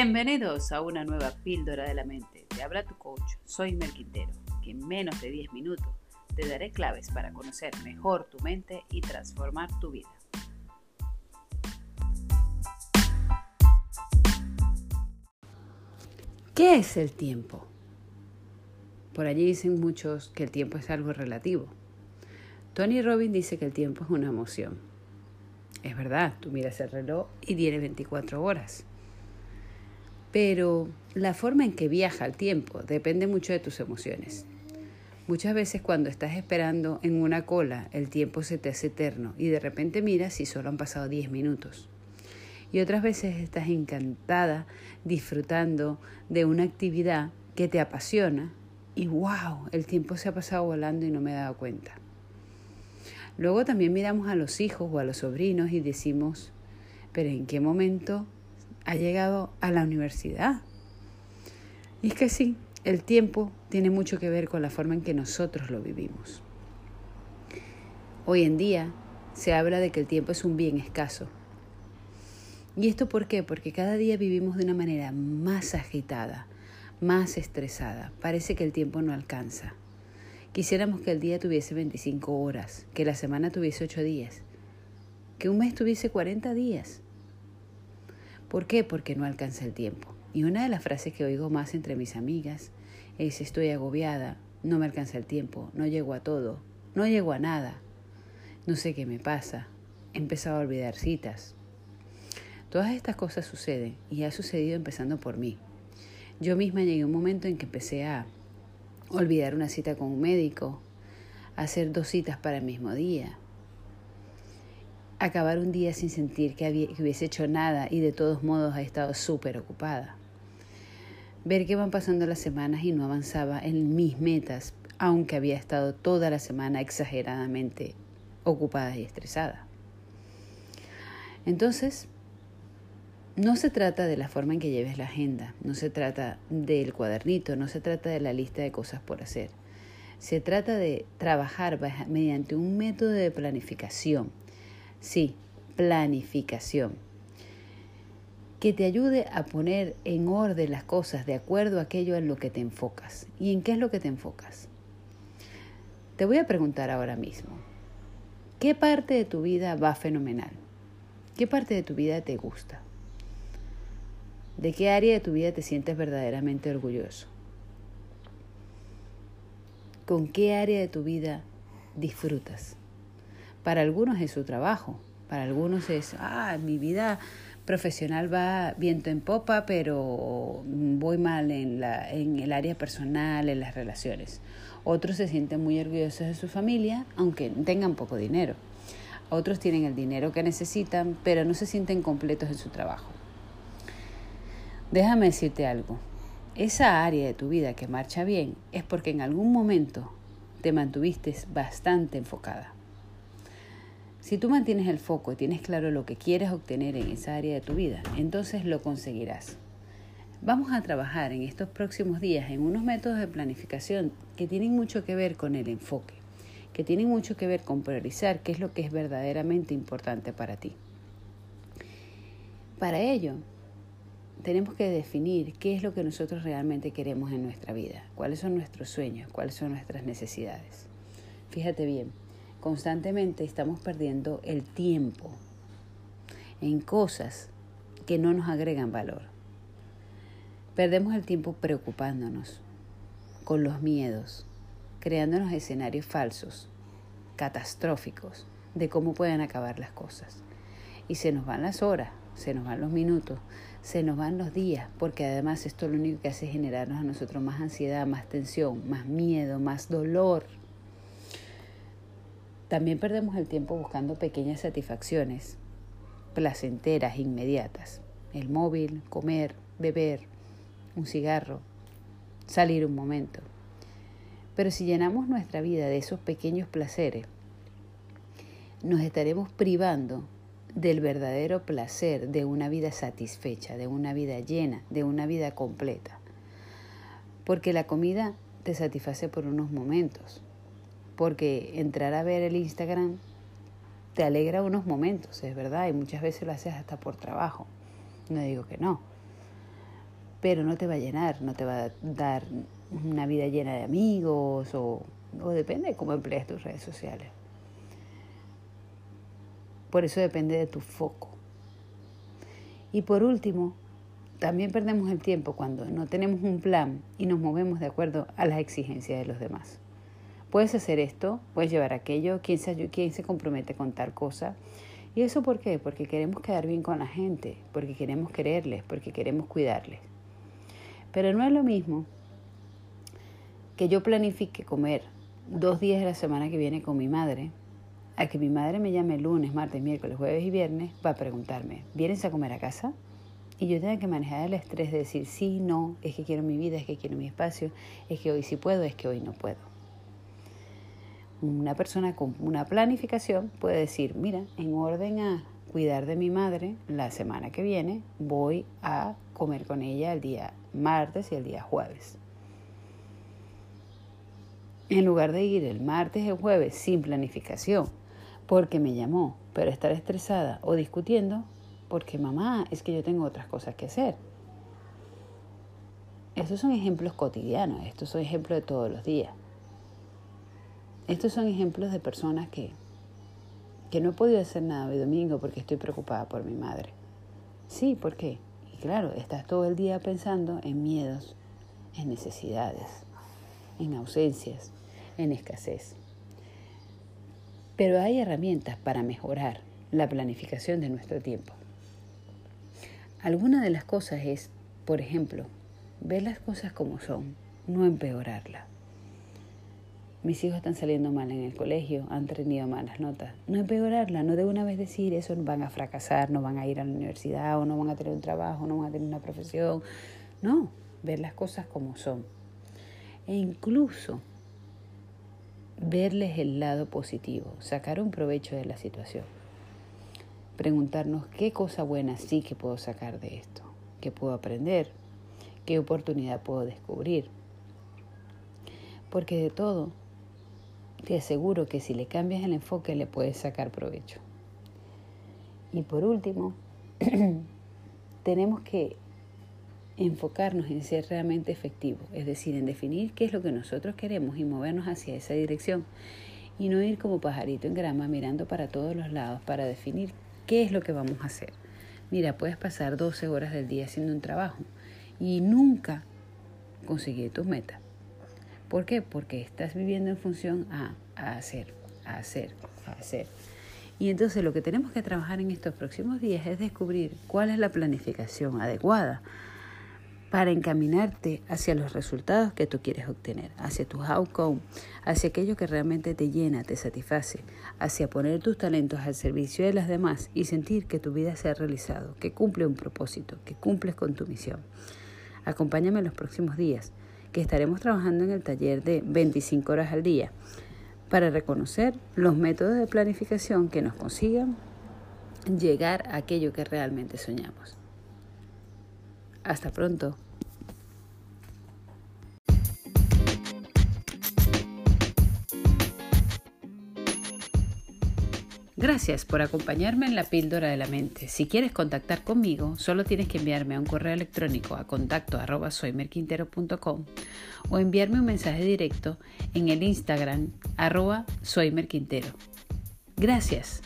Bienvenidos a una nueva píldora de la mente. Te habla tu coach, soy Mel Quintero, que en menos de 10 minutos te daré claves para conocer mejor tu mente y transformar tu vida. ¿Qué es el tiempo? Por allí dicen muchos que el tiempo es algo relativo. Tony Robbins dice que el tiempo es una emoción. Es verdad, tú miras el reloj y tiene 24 horas. Pero la forma en que viaja el tiempo depende mucho de tus emociones. Muchas veces cuando estás esperando en una cola, el tiempo se te hace eterno y de repente miras y solo han pasado 10 minutos. Y otras veces estás encantada disfrutando de una actividad que te apasiona y wow, el tiempo se ha pasado volando y no me he dado cuenta. Luego también miramos a los hijos o a los sobrinos y decimos, pero ¿en qué momento ha llegado a la universidad? Y es que sí, el tiempo tiene mucho que ver con la forma en que nosotros lo vivimos. Hoy en día se habla de que el tiempo es un bien escaso. ¿Y esto por qué? Porque cada día vivimos de una manera más agitada, más estresada. Parece que el tiempo no alcanza. Quisiéramos que el día tuviese 25 horas, que la semana tuviese 8 días, que un mes tuviese 40 días. ¿Por qué? Porque no alcanza el tiempo. Y una de las frases que oigo más entre mis amigas es estoy agobiada, no me alcanza el tiempo, no llego a todo, no llego a nada, no sé qué me pasa, he empezado a olvidar citas. Todas estas cosas suceden y ha sucedido empezando por mí. Yo misma llegué a un momento en que empecé a olvidar una cita con un médico, hacer dos citas para el mismo día, acabar un día sin sentir que, había, hubiese hecho nada y de todos modos ha estado súper ocupada. Ver que van pasando las semanas y no avanzaba en mis metas, aunque había estado toda la semana exageradamente ocupada y estresada. Entonces, no se trata de la forma en que lleves la agenda, no se trata del cuadernito, no se trata de la lista de cosas por hacer. Se trata de trabajar mediante un método de planificación. Sí, planificación. Que te ayude a poner en orden las cosas de acuerdo a aquello en lo que te enfocas. ¿Y en qué es lo que te enfocas? Te voy a preguntar ahora mismo. ¿Qué parte de tu vida va fenomenal? ¿Qué parte de tu vida te gusta? ¿De qué área de tu vida te sientes verdaderamente orgulloso? ¿Con qué área de tu vida disfrutas? Para algunos es su trabajo, para algunos es, ah, mi vida profesional va viento en popa, pero voy mal en, la, en el área personal, en las relaciones. Otros se sienten muy orgullosos de su familia, aunque tengan poco dinero. Otros tienen el dinero que necesitan, pero no se sienten completos en su trabajo. Déjame decirte algo. Esa área de tu vida que marcha bien es porque en algún momento te mantuviste bastante enfocada. Si tú mantienes el foco y tienes claro lo que quieres obtener en esa área de tu vida, entonces lo conseguirás. Vamos a trabajar en estos próximos días en unos métodos de planificación que tienen mucho que ver con el enfoque, que tienen mucho que ver con priorizar qué es lo que es verdaderamente importante para ti. Para ello, tenemos que definir qué es lo que nosotros realmente queremos en nuestra vida, cuáles son nuestros sueños, cuáles son nuestras necesidades. Fíjate bien, constantemente estamos perdiendo el tiempo en cosas que no nos agregan valor. Perdemos el tiempo preocupándonos con los miedos, creándonos escenarios falsos, catastróficos, de cómo pueden acabar las cosas. Y se nos van las horas, se nos van los minutos, se nos van los días, porque además esto lo único que hace es generarnos a nosotros más ansiedad, más tensión, más miedo, más dolor. También perdemos el tiempo buscando pequeñas satisfacciones, placenteras, inmediatas. El móvil, comer, beber, un cigarro, salir un momento. Pero si llenamos nuestra vida de esos pequeños placeres, nos estaremos privando del verdadero placer de una vida satisfecha, de una vida llena, de una vida completa. Porque la comida te satisface por unos momentos. Porque entrar a ver el Instagram te alegra unos momentos, es verdad, y muchas veces lo haces hasta por trabajo. No digo que no. pero no te va a llenar, no te va a dar una vida llena de amigos o, o depende de cómo emplees tus redes sociales. Por eso depende de tu foco. Y por último, también perdemos el tiempo cuando no tenemos un plan y nos movemos de acuerdo a las exigencias de los demás. Puedes hacer esto, puedes llevar aquello, quién se, quién se compromete con tal cosa. ¿Y eso por qué? Porque queremos quedar bien con la gente, porque queremos quererles, porque queremos cuidarles. Pero no es lo mismo que yo planifique comer dos días de la semana que viene con mi madre, a que mi madre me llame lunes, martes, miércoles, jueves y viernes para preguntarme, ¿vienes a comer a casa? Y yo tengo que manejar el estrés de decir, sí, no, es que quiero mi vida, es que quiero mi espacio, es que hoy sí puedo, es que hoy no puedo. Una persona con una planificación puede decir, mira, en orden a cuidar de mi madre, la semana que viene voy a comer con ella el día martes y el día jueves. En lugar de ir el martes y el jueves sin planificación, porque me llamó, pero estar estresada o discutiendo, porque mamá, es que yo tengo otras cosas que hacer. Estos son ejemplos cotidianos, estos son ejemplos de todos los días. Estos son ejemplos de personas que, que no he podido hacer nada hoy domingo porque estoy preocupada por mi madre. Sí, ¿por qué? Y claro, estás todo el día pensando en miedos, en necesidades, en ausencias, en escasez. Pero hay herramientas para mejorar la planificación de nuestro tiempo. Alguna de las cosas es, por ejemplo, ver las cosas como son, no empeorarlas. Mis hijos están saliendo mal en el colegio, han tenido malas notas. No empeorarla, no de una vez decir eso van a fracasar, no van a ir a la universidad o no van a tener un trabajo, no van a tener una profesión. No, ver las cosas como son. E incluso verles el lado positivo, sacar un provecho de la situación preguntarnos qué cosa buena sí que puedo sacar de esto, qué puedo aprender, qué oportunidad puedo descubrir. Porque de todo, te aseguro que si le cambias el enfoque le puedes sacar provecho. Y por último, tenemos que enfocarnos en ser realmente efectivos, es decir, en definir qué es lo que nosotros queremos y movernos hacia esa dirección y no ir como pajarito en grama mirando para todos los lados para definir ¿Qué es lo que vamos a hacer? Mira, puedes pasar 12 horas del día haciendo un trabajo y nunca conseguir tus metas. ¿Por qué? Porque estás viviendo en función a, hacer, a hacer, a hacer. Y entonces lo que tenemos que trabajar en estos próximos días es descubrir cuál es la planificación adecuada para encaminarte hacia los resultados que tú quieres obtener, hacia tus outcomes, hacia aquello que realmente te llena, te satisface, hacia poner tus talentos al servicio de las demás y sentir que tu vida se ha realizado, que cumple un propósito, que cumples con tu misión. Acompáñame en los próximos días, que estaremos trabajando en el taller de 25 horas al día para reconocer los métodos de planificación que nos consigan llegar a aquello que realmente soñamos. Hasta pronto. Gracias por acompañarme en la píldora de la mente. Si quieres contactar conmigo, solo tienes que enviarme un correo electrónico a contacto arroba o enviarme un mensaje directo en el Instagram arroba soymerquintero. Gracias.